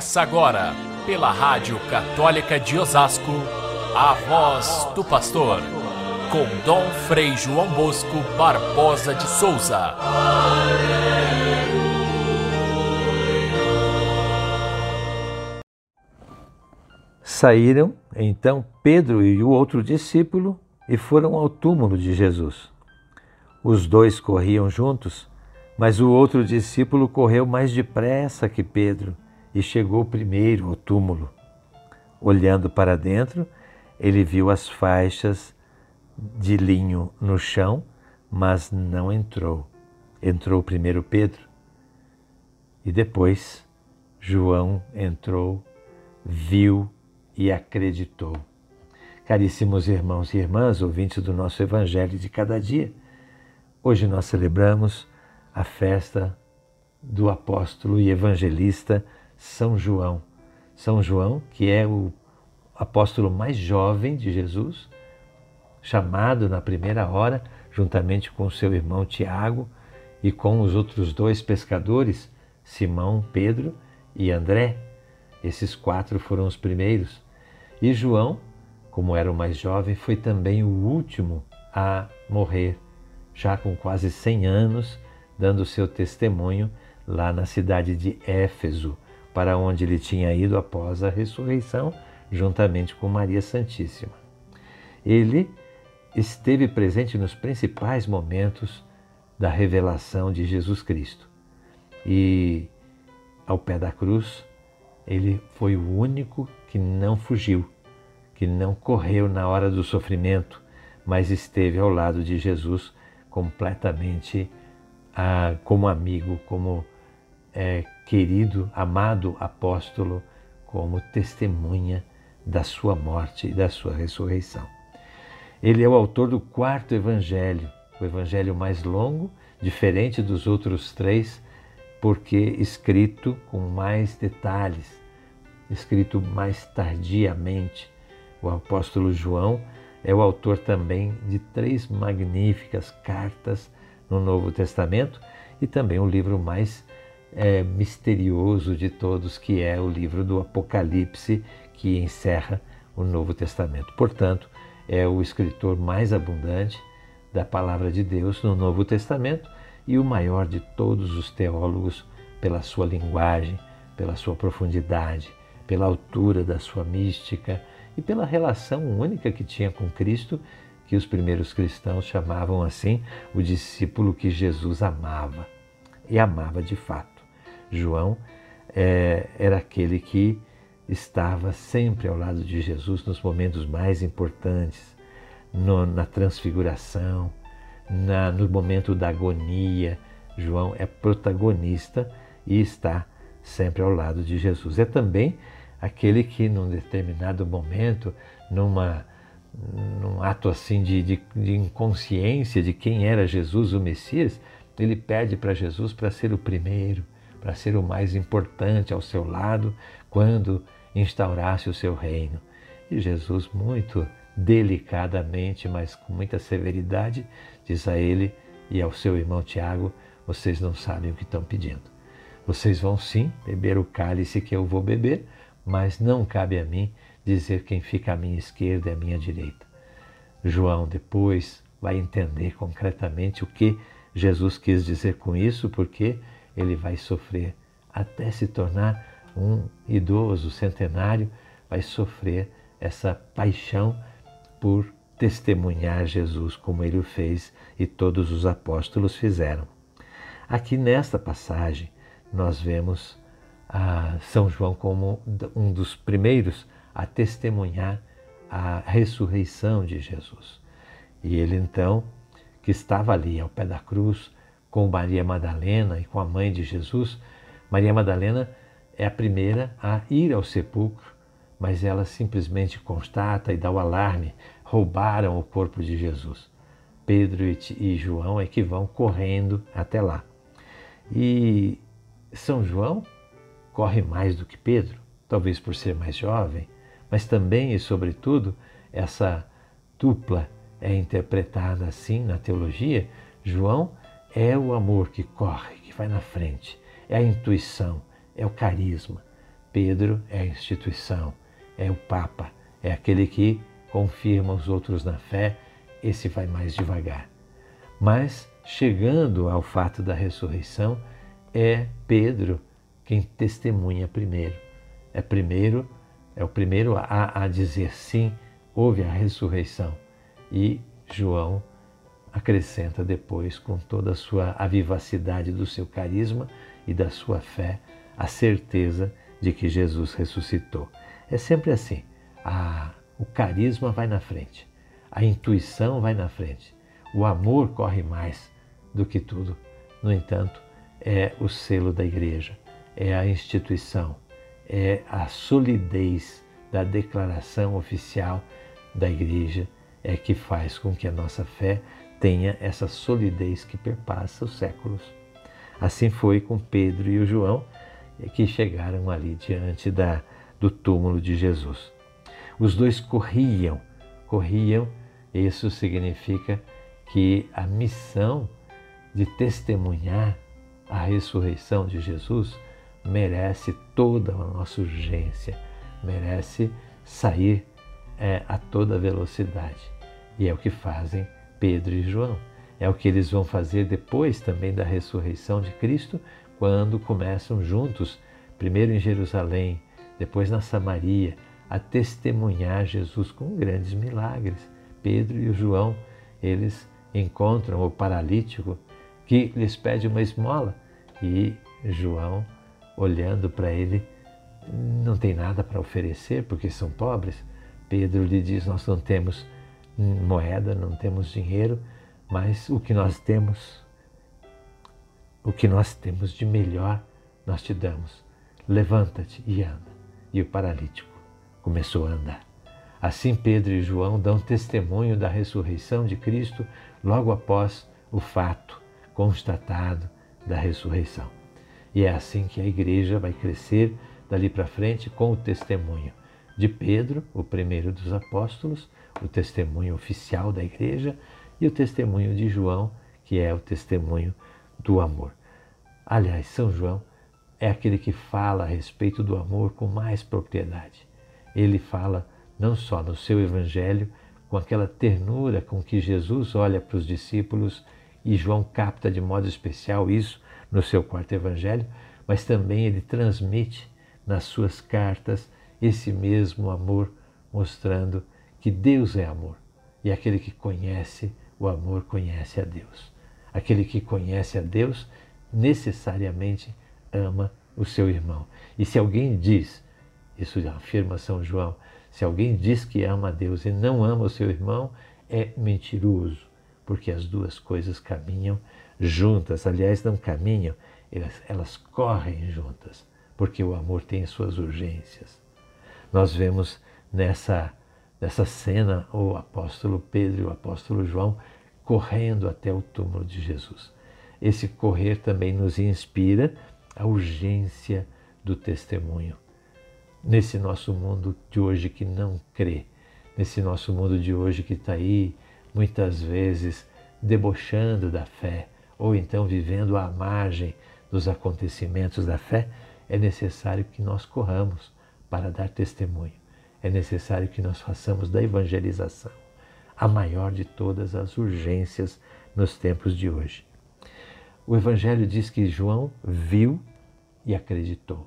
Começa agora, pela Rádio Católica de Osasco, a voz do pastor, com Dom Frei João Bosco Barbosa de Souza. Saíram então Pedro e o outro discípulo e foram ao túmulo de Jesus. Os dois corriam juntos, mas o outro discípulo correu mais depressa que Pedro e chegou primeiro ao túmulo. Olhando para dentro, ele viu as faixas de linho no chão, mas não entrou. Entrou primeiro Pedro e depois João entrou, viu e acreditou. Caríssimos irmãos e irmãs, ouvintes do nosso Evangelho de cada dia, hoje nós celebramos a festa do apóstolo e evangelista São João. São João, que é o apóstolo mais jovem de Jesus, chamado na primeira hora, juntamente com seu irmão Tiago e com os outros dois pescadores, Simão, Pedro e André. Esses quatro foram os primeiros. E João, como era o mais jovem, foi também o último a morrer, já com quase 100 anos, dando seu testemunho lá na cidade de Éfeso, para onde ele tinha ido após a ressurreição, juntamente com Maria Santíssima. Ele esteve presente nos principais momentos da revelação de Jesus Cristo. E ao pé da cruz, ele foi o único que não fugiu, que não correu na hora do sofrimento, mas esteve ao lado de Jesus completamente ah, como amigo, como é, querido, amado apóstolo, como testemunha da sua morte e da sua ressurreição. Ele é o autor do quarto evangelho, o evangelho mais longo, diferente dos outros três, porque escrito com mais detalhes, escrito mais tardiamente. O apóstolo João é o autor também de três magníficas cartas no Novo Testamento e também o livro mais é, misterioso de todos, que é o livro do Apocalipse, que encerra o Novo Testamento. Portanto, é o escritor mais abundante da palavra de Deus no Novo Testamento e o maior de todos os teólogos pela sua linguagem, pela sua profundidade, pela altura da sua mística e pela relação única que tinha com Cristo, que os primeiros cristãos chamavam assim o discípulo que Jesus amava. E amava de fato. João é, era aquele que estava sempre ao lado de Jesus nos momentos mais importantes, no, na transfiguração, na, no momento da agonia. João é protagonista e está sempre ao lado de Jesus. É também aquele que, num determinado momento, numa, num ato assim de, de, de inconsciência de quem era Jesus, o Messias, ele pede para Jesus para ser o primeiro, para ser o mais importante ao seu lado quando instaurasse o seu reino. E Jesus, muito delicadamente, mas com muita severidade, diz a ele e ao seu irmão Tiago: Vocês não sabem o que estão pedindo. Vocês vão sim beber o cálice que eu vou beber, mas não cabe a mim dizer quem fica à minha esquerda e à minha direita. João depois vai entender concretamente o que Jesus quis dizer com isso, porque ele vai sofrer até se tornar um idoso centenário, vai sofrer essa paixão por testemunhar Jesus como ele o fez e todos os apóstolos fizeram. Aqui nesta passagem nós vemos a São João como um dos primeiros a testemunhar a ressurreição de Jesus. E ele então, que estava ali ao pé da cruz com Maria Madalena e com a mãe de Jesus, Maria Madalena é a primeira a ir ao sepulcro, mas ela simplesmente constata e dá o alarme: roubaram o corpo de Jesus. Pedro e João é que vão correndo até lá. E São João corre mais do que Pedro, talvez por ser mais jovem, mas também e sobretudo essa dupla é interpretada assim na teologia. João é o amor que corre, que vai na frente, é a intuição, é o carisma. Pedro é a instituição, é o Papa, é aquele que confirma os outros na fé, esse vai mais devagar. Mas, chegando ao fato da ressurreição, é Pedro quem testemunha primeiro. É primeiro, é o primeiro a, a dizer sim, houve a ressurreição. E João acrescenta depois, com toda a sua vivacidade do seu carisma e da sua fé, a certeza de que Jesus ressuscitou. É sempre assim. A, o carisma vai na frente, a intuição vai na frente, o amor corre mais do que tudo. No entanto, é o selo da igreja, é a instituição, é a solidez da declaração oficial da igreja é que faz com que a nossa fé tenha essa solidez que perpassa os séculos. Assim foi com Pedro e o João, que chegaram ali diante da, do túmulo de Jesus. Os dois corriam, corriam, isso significa que a missão de testemunhar a ressurreição de Jesus merece toda a nossa urgência, merece sair é, a toda velocidade. E é o que fazem Pedro e João. É o que eles vão fazer depois também da ressurreição de Cristo, quando começam juntos, primeiro em Jerusalém, depois na Samaria, a testemunhar Jesus com grandes milagres. Pedro e João, eles encontram o paralítico que lhes pede uma esmola e João, olhando para ele, não tem nada para oferecer porque são pobres. Pedro lhe diz: Nós não temos moeda, não temos dinheiro, mas o que nós temos, o que nós temos de melhor, nós te damos. Levanta-te e anda. E o paralítico começou a andar. Assim, Pedro e João dão testemunho da ressurreição de Cristo logo após o fato constatado da ressurreição. E é assim que a igreja vai crescer dali para frente com o testemunho de Pedro, o primeiro dos apóstolos, o testemunho oficial da igreja, e o testemunho de João, que é o testemunho do amor. Aliás, São João é aquele que fala a respeito do amor com mais propriedade. Ele fala não só no seu evangelho, com aquela ternura com que Jesus olha para os discípulos e João capta de modo especial isso no seu quarto evangelho, mas também ele transmite nas suas cartas esse mesmo amor, mostrando que Deus é amor. E aquele que conhece o amor conhece a Deus. Aquele que conhece a Deus necessariamente ama o seu irmão. E se alguém diz, isso afirma São João, se alguém diz que ama a Deus e não ama o seu irmão, é mentiroso, porque as duas coisas caminham juntas. Aliás, não caminham, elas, elas correm juntas, porque o amor tem suas urgências. Nós vemos nessa nessa cena o apóstolo Pedro e o apóstolo João correndo até o túmulo de Jesus. Esse correr também nos inspira a urgência do testemunho. Nesse nosso mundo de hoje que não crê, nesse nosso mundo de hoje que está aí muitas vezes debochando da fé, ou então vivendo à margem dos acontecimentos da fé, é necessário que nós corramos para dar testemunho é necessário que nós façamos da evangelização a maior de todas as urgências nos tempos de hoje. O Evangelho diz que João viu e acreditou.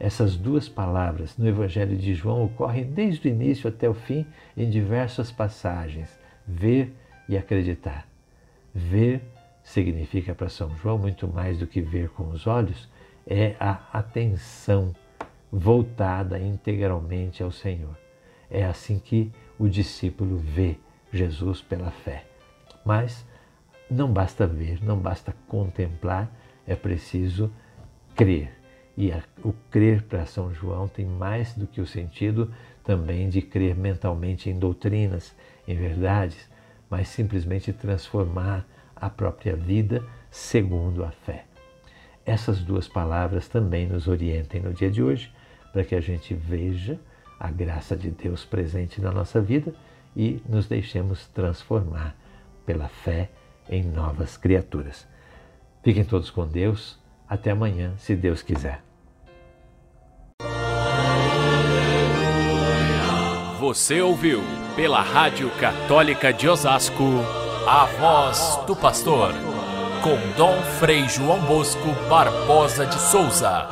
Essas duas palavras no Evangelho de João ocorrem desde o início até o fim em diversas passagens: ver e acreditar. Ver significa para São João muito mais do que ver com os olhos, é a atenção voltada integralmente ao Senhor. É assim que o discípulo vê Jesus pela fé. Mas não basta ver, não basta contemplar, é preciso crer. E o crer para São João tem mais do que o sentido também de crer mentalmente em doutrinas, em verdades, mas simplesmente transformar a própria vida segundo a fé. Essas duas palavras também nos orientem no dia de hoje para que a gente veja a graça de Deus presente na nossa vida e nos deixemos transformar pela fé em novas criaturas. Fiquem todos com Deus. Até amanhã, se Deus quiser. Você ouviu pela Rádio Católica de Osasco a voz do pastor com Dom Frei João Bosco Barbosa de Souza.